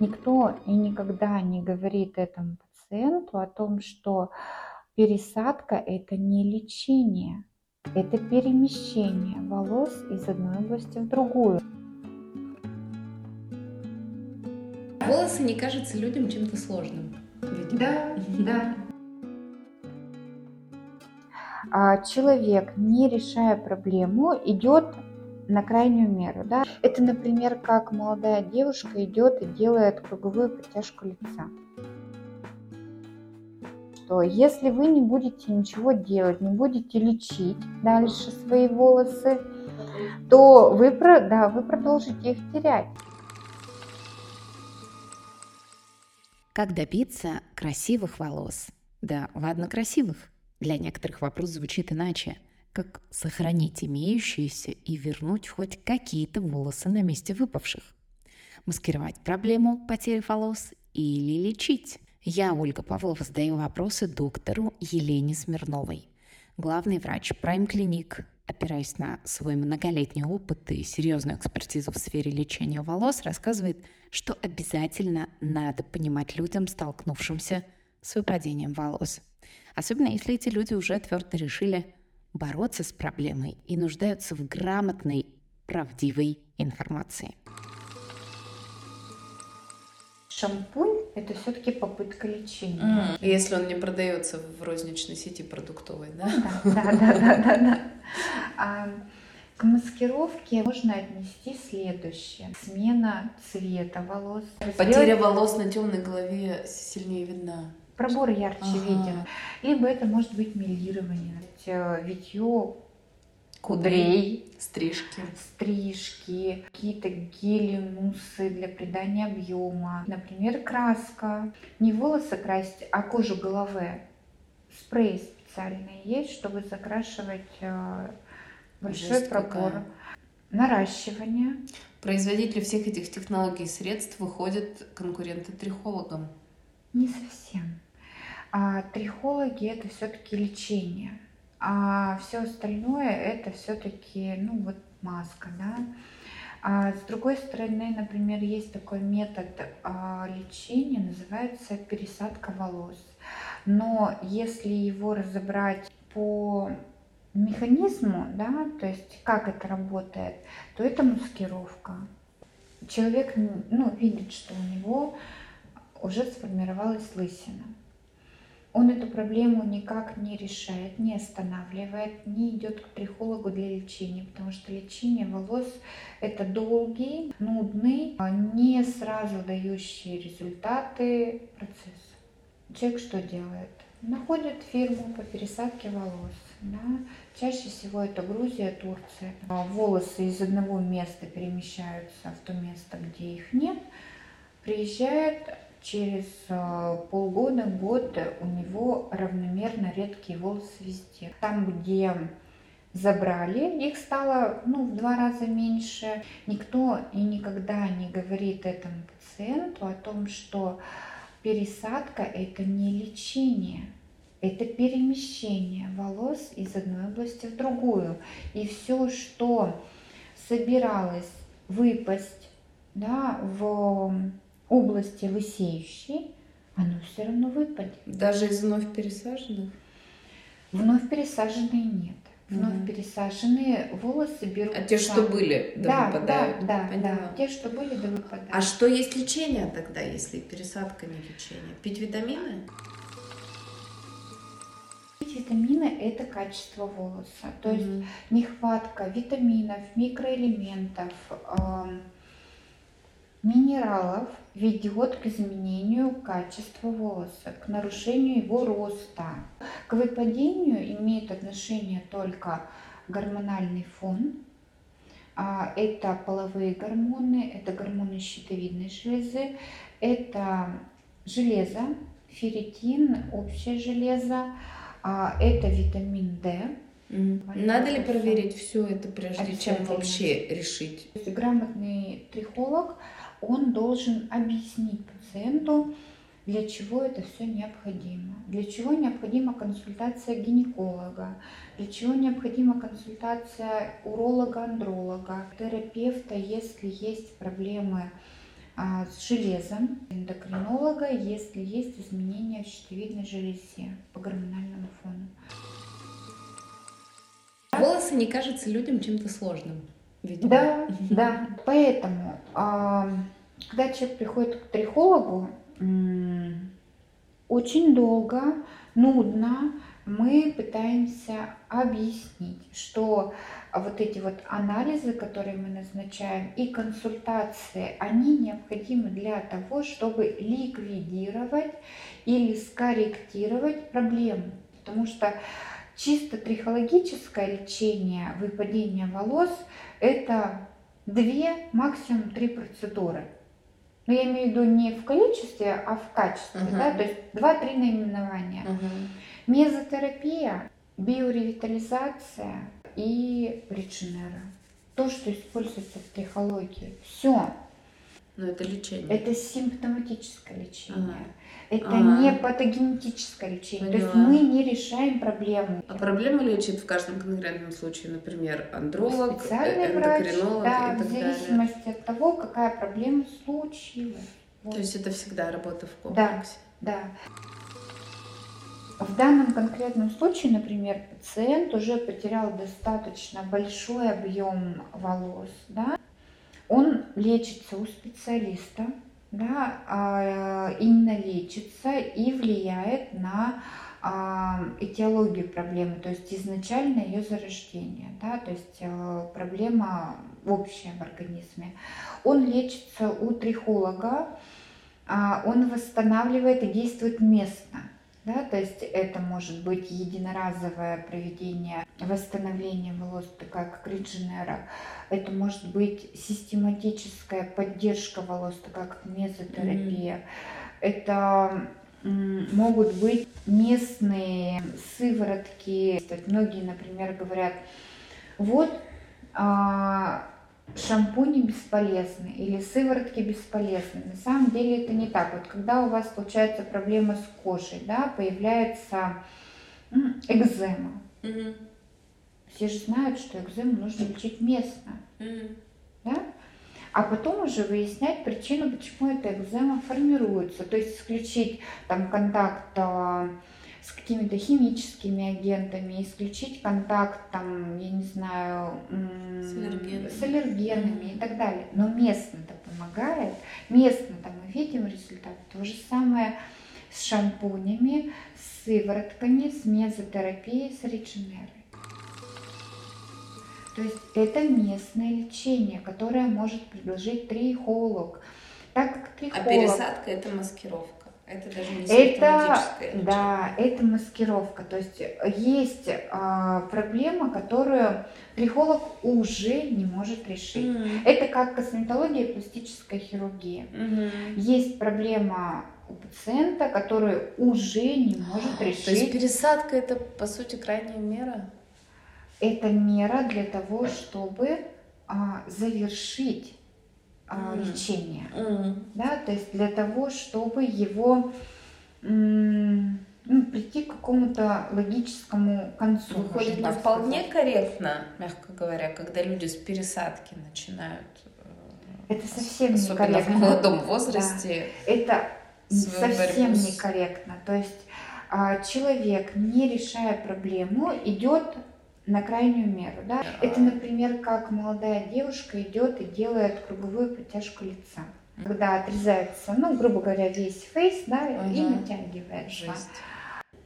Никто и никогда не говорит этому пациенту о том, что пересадка – это не лечение, это перемещение волос из одной области в другую. Волосы не кажутся людям чем-то сложным. Видимо. Да, да. А человек, не решая проблему, идет на крайнюю меру. Да? Это, например, как молодая девушка идет и делает круговую подтяжку лица. Что если вы не будете ничего делать, не будете лечить дальше свои волосы, то вы, да, вы продолжите их терять. Как добиться красивых волос? Да, ладно, красивых. Для некоторых вопрос звучит иначе – как сохранить имеющиеся и вернуть хоть какие-то волосы на месте выпавших. Маскировать проблему потери волос или лечить? Я, Ольга Павлова, задаю вопросы доктору Елене Смирновой. Главный врач Prime Clinic, опираясь на свой многолетний опыт и серьезную экспертизу в сфере лечения волос, рассказывает, что обязательно надо понимать людям, столкнувшимся с выпадением волос. Особенно если эти люди уже твердо решили бороться с проблемой и нуждаются в грамотной, правдивой информации. Шампунь – это все-таки попытка лечения. Mm. Если он не продается в розничной сети продуктовой, да? Да, да, да, да, да. А, к маскировке можно отнести следующее. Смена цвета волос. Потеря волос на темной голове сильнее видна пробор ярче ага. виден. Либо это может быть мелирование, э, витье кудрей, стрижки, стрижки, какие-то гели, муссы для придания объема, например, краска. Не волосы красить, а кожу головы. Спрей специальный есть, чтобы закрашивать э, большой Жесть пробор. Наращивание. Производители всех этих технологий и средств выходят конкуренты трихологам. Не совсем. А трихологи это все-таки лечение, а все остальное это все-таки, ну вот маска, да. А с другой стороны, например, есть такой метод а, лечения, называется пересадка волос. Но если его разобрать по механизму, да, то есть как это работает, то это маскировка. Человек ну, видит, что у него уже сформировалась лысина он эту проблему никак не решает, не останавливает, не идет к трихологу для лечения, потому что лечение волос это долгий, нудный, а не сразу дающий результаты процесс. Человек что делает? Находит фирму по пересадке волос. Да? Чаще всего это Грузия, Турция. Волосы из одного места перемещаются в то место, где их нет. Приезжает через э, полгода, год у него равномерно редкие волосы везде. Там, где забрали, их стало ну, в два раза меньше. Никто и никогда не говорит этому пациенту о том, что пересадка это не лечение, это перемещение волос из одной области в другую. И все, что собиралось выпасть да, в области лысеющей, оно все равно выпадет. Даже из вновь пересаженных? Вновь пересаженные нет. Вновь mm пересаженные волосы берут. А те, что были, да, да выпадают? Да, да, да. Те, что были, да выпадают. А что есть лечение тогда, если пересадка не лечение? Пить витамины? Пить витамины – это качество волоса. То mm есть нехватка витаминов, микроэлементов, э, минералов ведет к изменению качества волоса, к нарушению его роста. К выпадению имеет отношение только гормональный фон. А, это половые гормоны, это гормоны щитовидной железы, это железо, ферритин, общее железо, а, это витамин D. Надо ли проверить все это, прежде чем вообще решить? Грамотный трихолог он должен объяснить пациенту, для чего это все необходимо, для чего необходима консультация гинеколога, для чего необходима консультация уролога-андролога, терапевта, если есть проблемы а, с железом эндокринолога, если есть изменения в щитовидной железе по гормональному фону. Волосы не кажутся людям чем-то сложным. Видимо. Да, да. Поэтому, когда человек приходит к трихологу, очень долго, нудно мы пытаемся объяснить, что вот эти вот анализы, которые мы назначаем, и консультации, они необходимы для того, чтобы ликвидировать или скорректировать проблему. Потому что чисто трихологическое лечение выпадения волос – это две, максимум три процедуры. Но я имею в виду не в количестве, а в качестве, uh-huh. да, то есть два-три наименования. Uh-huh. Мезотерапия, биоревитализация и реченера. То, что используется в трихологии. Все. Но это лечение. Это симптоматическое лечение. Ага. Это ага. не патогенетическое лечение. Поняла. То есть мы не решаем проблему. А проблему лечит в каждом конкретном случае, например, андролог, Специальный эндокринолог врач, да, и так в зависимости далее. от того, какая проблема случилась. Вот. То есть это всегда работа в комплексе. Да, да. В данном конкретном случае, например, пациент уже потерял достаточно большой объем волос, да, он лечится у специалиста, да, а, именно лечится и влияет на а, этиологию проблемы, то есть изначально ее зарождение, да, то есть а, проблема общая в организме. Он лечится у трихолога, он восстанавливает и действует местно. Да, то есть это может быть единоразовое проведение восстановления волос, такая как редженера. Это может быть систематическая поддержка волос, такая как мезотерапия. Mm-hmm. Это могут быть местные сыворотки. Многие, например, говорят, вот а, шампуни бесполезны или сыворотки бесполезны. На самом деле это не так. Вот когда у вас случается проблема с кожей, да, появляется экзема. Угу. Все же знают, что экзему нужно лечить местно. Угу. Да? А потом уже выяснять причину, почему эта экзема формируется. То есть исключить там контакт а, с какими-то химическими агентами, исключить контакт, там, я не знаю, с аллергенами, с аллергенами mm-hmm. и так далее. Но местно-то помогает, местно-то мы видим результат. То же самое с шампунями, с сыворотками, с мезотерапией, с реченерой. То есть это местное лечение, которое может предложить трихолог. Так как трихолог... А пересадка это маскировка. Это даже не это, Да, это маскировка. То есть есть а, проблема, которую трихолог уже не может решить. Mm. Это как косметология и пластическая хирургия. Mm-hmm. Есть проблема у пациента, которую уже не может решить. То есть пересадка это по сути крайняя мера? Это мера для того, чтобы а, завершить mm. лечения. Mm. Да, то есть для того, чтобы его ну, прийти к какому-то логическому концу. Выходит не вполне сказать. корректно, мягко говоря, когда люди с пересадки начинают. Э, Это совсем некорректно. в молодом возрасте. Да. Это совсем борьбу. некорректно. То есть а, человек, не решая проблему, идет на крайнюю меру. Да? Это, например, как молодая девушка идет и делает круговую подтяжку лица. Когда отрезается, ну, грубо говоря, весь фейс, да, угу. и натягивается.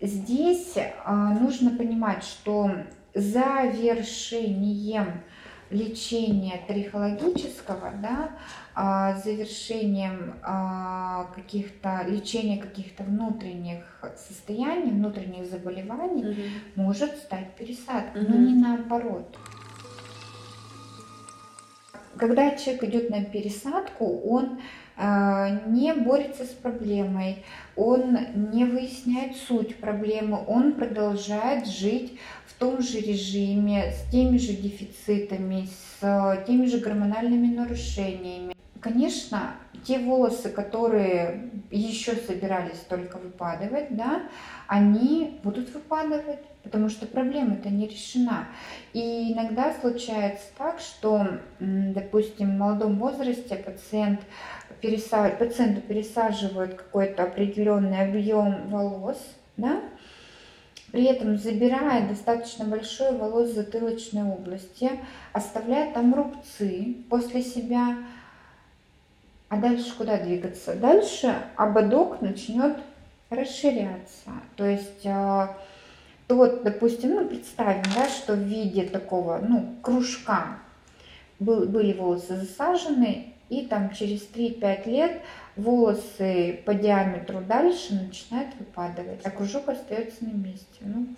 Здесь а, нужно понимать, что завершением лечения трихологического, да, а, завершением а, каких-то лечения каких-то внутренних состояний, внутренних заболеваний угу. может стать пересадка, угу. но не наоборот. Когда человек идет на пересадку, он а, не борется с проблемой, он не выясняет суть проблемы, он продолжает жить в том же режиме, с теми же дефицитами, с теми же гормональными нарушениями. Конечно, те волосы, которые еще собирались только выпадывать, да, они будут выпадывать, потому что проблема-то не решена. И иногда случается так, что, допустим, в молодом возрасте пациент пересаж... пациенту пересаживают какой-то определенный объем волос, да, при этом забирая достаточно большой волос затылочной области, оставляя там рубцы после себя, а дальше куда двигаться? Дальше ободок начнет расширяться. То есть э, тот, допустим, ну представим, да, что в виде такого, ну, кружка был, были волосы засажены, и там через 3-5 лет волосы по диаметру дальше начинают выпадывать, а кружок остается на месте. Ну,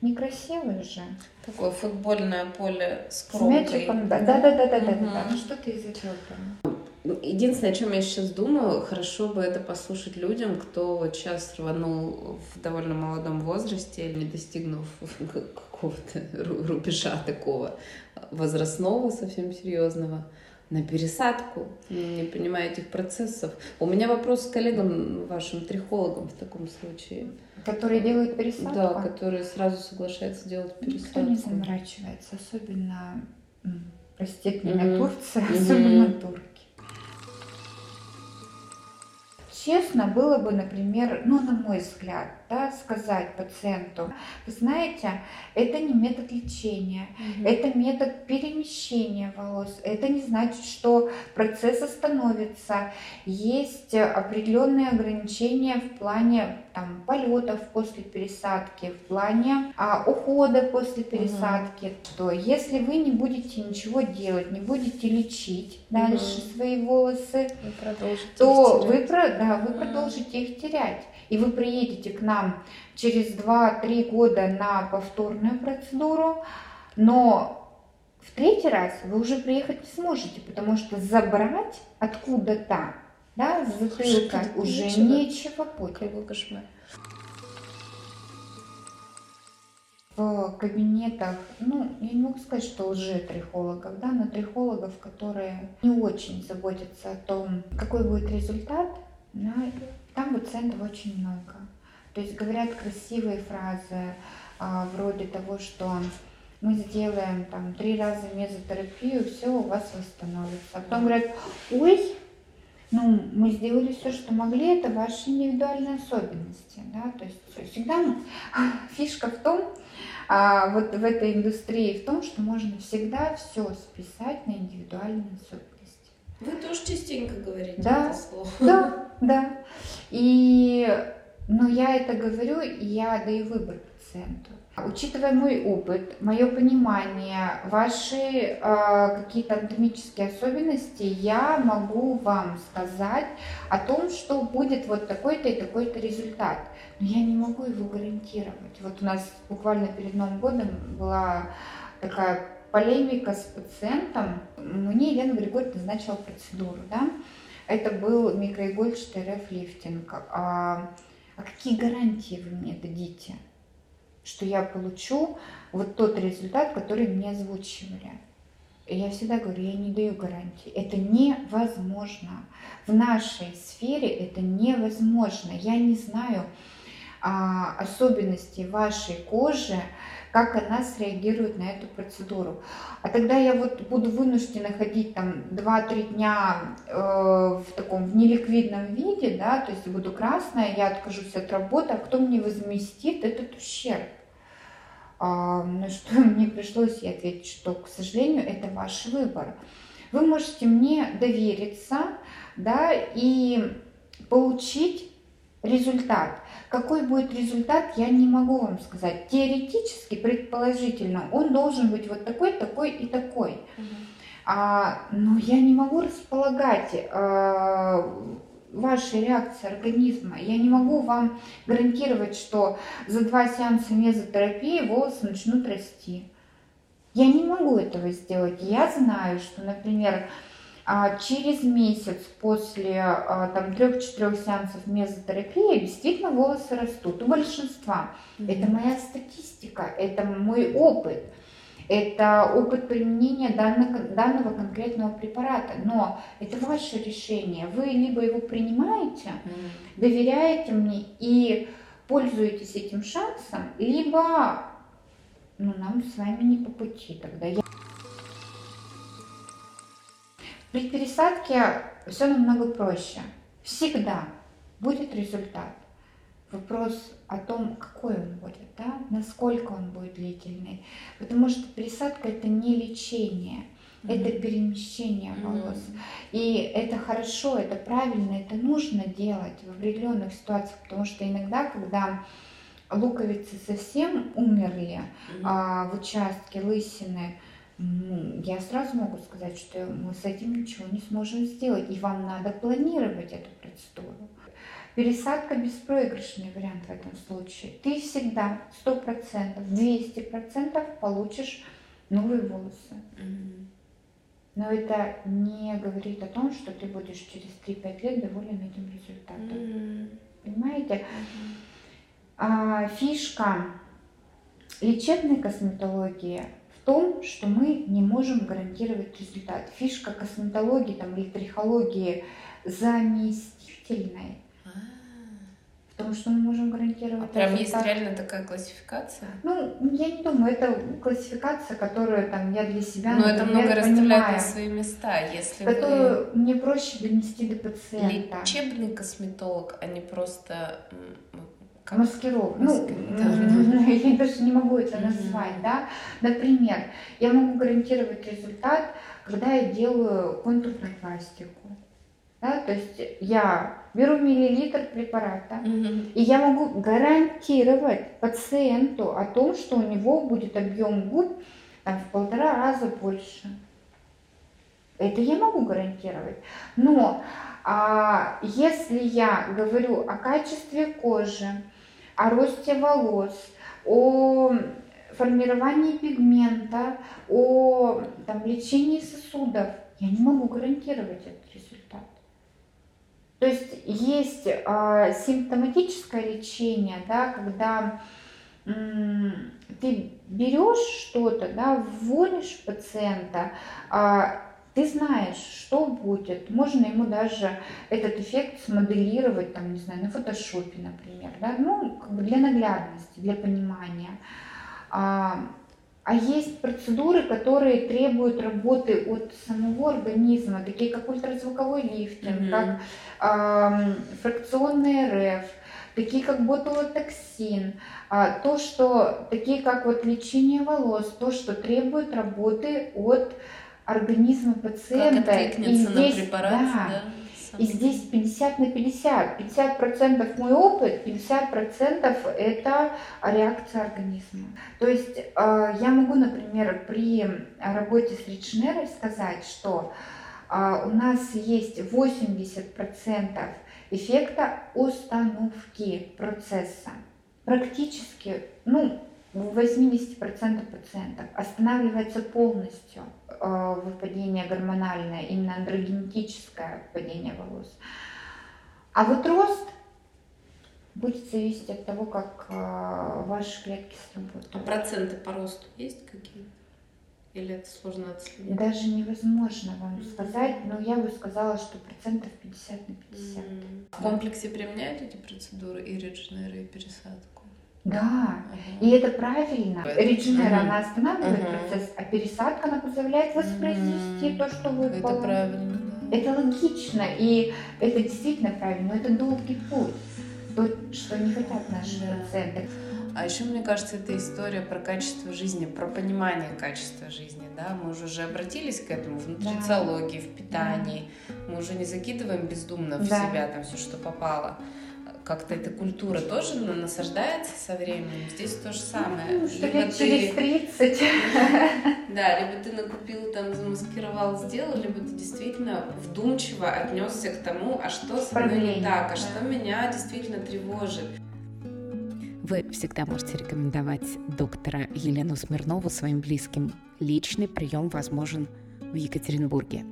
некрасиво же. Такое футбольное поле с кромкой. С мячиком, да, да, да, да, да, угу. да, да. Ну что ты из этого ну, Единственное, о чем я сейчас думаю, хорошо бы это послушать людям, кто вот сейчас рванул в довольно молодом возрасте, не достигнув какого-то рубежа такого возрастного, совсем серьезного на пересадку, не понимая этих процессов. У меня вопрос к коллегам, вашим трихологам в таком случае. Которые делают пересадку? Да, которые сразу соглашаются делать пересадку. Никто не заморачивается, особенно, простите меня, mm-hmm. Турция, mm-hmm. особенно турки честно было бы, например, ну, на мой взгляд, да, сказать пациенту, вы знаете, это не метод лечения, угу. это метод перемещения волос. Это не значит, что процесс остановится. Есть определенные ограничения в плане там, полетов после пересадки, в плане а, ухода после пересадки. Угу. То если вы не будете ничего делать, не будете лечить дальше свои волосы, вы то вы, да, вы угу. продолжите их терять. И вы приедете к нам через 2-3 года на повторную процедуру, но в третий раз вы уже приехать не сможете, потому что забрать откуда-то да, с затылка уже нечего, нечего. Какой кошмар. в кабинетах, ну, я не могу сказать, что лже-трихологов, да, но трихологов, которые не очень заботятся о том, какой будет результат, да, там пациентов очень много. То есть говорят красивые фразы а, вроде того, что мы сделаем там три раза мезотерапию, все у вас восстановится. А потом говорят, ой, ну, мы сделали все, что могли, это ваши индивидуальные особенности, да, то есть всегда фишка в том, а, вот в этой индустрии в том, что можно всегда все списать на индивидуальные особенности. Вы тоже частенько говорите да, это слово. Да, да. И, но я это говорю, и я даю выбор пациенту. Учитывая мой опыт, мое понимание, ваши э, какие-то анатомические особенности, я могу вам сказать о том, что будет вот такой-то и такой-то результат. Но я не могу его гарантировать. Вот у нас буквально перед Новым годом была такая полемика с пациентом. Мне Елена Григорьевна назначила процедуру. Да? Это был микроигольчатый РФ-лифтинг. А, а какие гарантии вы мне дадите? что я получу вот тот результат, который мне озвучивали. Я всегда говорю, я не даю гарантии. Это невозможно. В нашей сфере это невозможно. Я не знаю а, особенностей вашей кожи, как она среагирует на эту процедуру. А тогда я вот буду вынуждена ходить там 2-3 дня э, в таком в неликвидном виде, да, то есть буду красная, я откажусь от работы, а кто мне возместит этот ущерб? А, на что мне пришлось ей ответить, что, к сожалению, это ваш выбор. Вы можете мне довериться, да, и получить результат. Какой будет результат, я не могу вам сказать. Теоретически, предположительно, он должен быть вот такой, такой и такой. Угу. А, но я не могу располагать а, вашей реакции организма. Я не могу вам гарантировать, что за два сеанса мезотерапии волосы начнут расти. Я не могу этого сделать. Я знаю, что, например, через месяц после а, там трех-четырех сеансов мезотерапии действительно волосы растут у большинства. Mm-hmm. Это моя статистика, это мой опыт. это опыт применения данного, данного конкретного препарата. Но это ваше решение. Вы либо его принимаете, доверяете мне и пользуетесь этим шансом, либо ну, нам с вами не по пути тогда. Я... При пересадке все намного проще. Всегда будет результат. Вопрос о том, какой он будет, да, насколько он будет длительный. Потому что пересадка это не лечение, mm-hmm. это перемещение волос. Mm-hmm. И это хорошо, это правильно, это нужно делать в определенных ситуациях, потому что иногда, когда луковицы совсем умерли mm-hmm. а, в участке лысины, я сразу могу сказать, что мы с этим ничего не сможем сделать, и вам надо планировать эту процедуру. Пересадка беспроигрышный вариант в этом случае. Ты всегда 100%, 200% получишь новые волосы. Mm-hmm. Но это не говорит о том, что ты будешь через 3-5 лет доволен этим результатом. Mm-hmm. Понимаете? Mm-hmm. А, фишка лечебной косметологии том, что мы не можем гарантировать результат. Фишка косметологии там, или трихологии заместительной Потому что мы можем гарантировать. А прям есть реально такая классификация? Ну, я не думаю, это классификация, которую там я для себя. Но это много расставляет на свои места, если которую вы... мне проще донести до пациента. Лечебный косметолог, а не просто как? Маскировка. Ну, да. я даже не могу это назвать, да. Например, я могу гарантировать результат, когда я делаю контурную пластику. Да, то есть я беру миллилитр препарата, угу. и я могу гарантировать пациенту о том, что у него будет объем губ там, в полтора раза больше. Это я могу гарантировать. Но а, если я говорю о качестве кожи, о росте волос, о формировании пигмента, о там, лечении сосудов, я не могу гарантировать этот результат. То есть есть э, симптоматическое лечение, да, когда ты берешь что-то, да, вводишь пациента, э, ты знаешь, что будет. Можно ему даже этот эффект смоделировать, там, не знаю, на фотошопе, например, да, ну, как бы для наглядности, для понимания. А, а есть процедуры, которые требуют работы от самого организма, такие как ультразвуковой лифтинг, mm-hmm. как э, фракционный РФ, такие как ботулотоксин, а, то, что такие как вот лечение волос, то, что требует работы от организма пациента. Как и здесь, на препарат, да, да? И здесь 50 на 50. 50 процентов мой опыт, 50 процентов это реакция организма. То есть э, я могу, например, при работе с Ричнерой сказать, что э, у нас есть 80 процентов эффекта установки процесса. Практически, ну, в 80% пациентов останавливается полностью э, выпадение гормональное, именно андрогенетическое выпадение волос. А вот рост будет зависеть от того, как э, ваши клетки сработают. А проценты по росту есть какие? Или это сложно отследить? Даже невозможно вам mm-hmm. сказать, но я бы сказала, что процентов 50 на 50. Mm-hmm. В комплексе применяют эти процедуры и редженеры, и пересадку? Да, и это правильно. Редженера, она останавливает процесс, а пересадка, она позволяет воспроизвести то, что выпало. Это правильно. Это логично, и это действительно правильно, но это долгий путь. То, что не хотят наши пациенты. А еще, мне кажется, это история про качество жизни, про понимание качества жизни, да, мы уже, уже обратились к этому в нутрициологии, в питании, да. мы уже не закидываем бездумно в да. себя там все, что попало как-то эта культура тоже насаждается со временем. Здесь то же самое. Ну, что либо лет ты... через 30. Да, либо ты накупил, там, замаскировал, сделал, либо ты действительно вдумчиво отнесся к тому, а что со мной не так, а что меня действительно тревожит. Вы всегда можете рекомендовать доктора Елену Смирнову своим близким. Личный прием возможен в Екатеринбурге.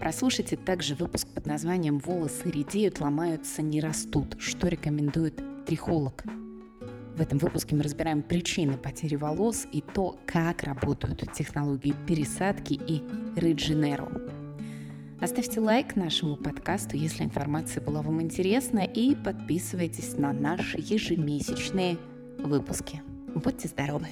Прослушайте также выпуск под названием «Волосы редеют, ломаются, не растут», что рекомендует трихолог. В этом выпуске мы разбираем причины потери волос и то, как работают технологии пересадки и редженеру. Оставьте лайк нашему подкасту, если информация была вам интересна, и подписывайтесь на наши ежемесячные выпуски. Будьте здоровы!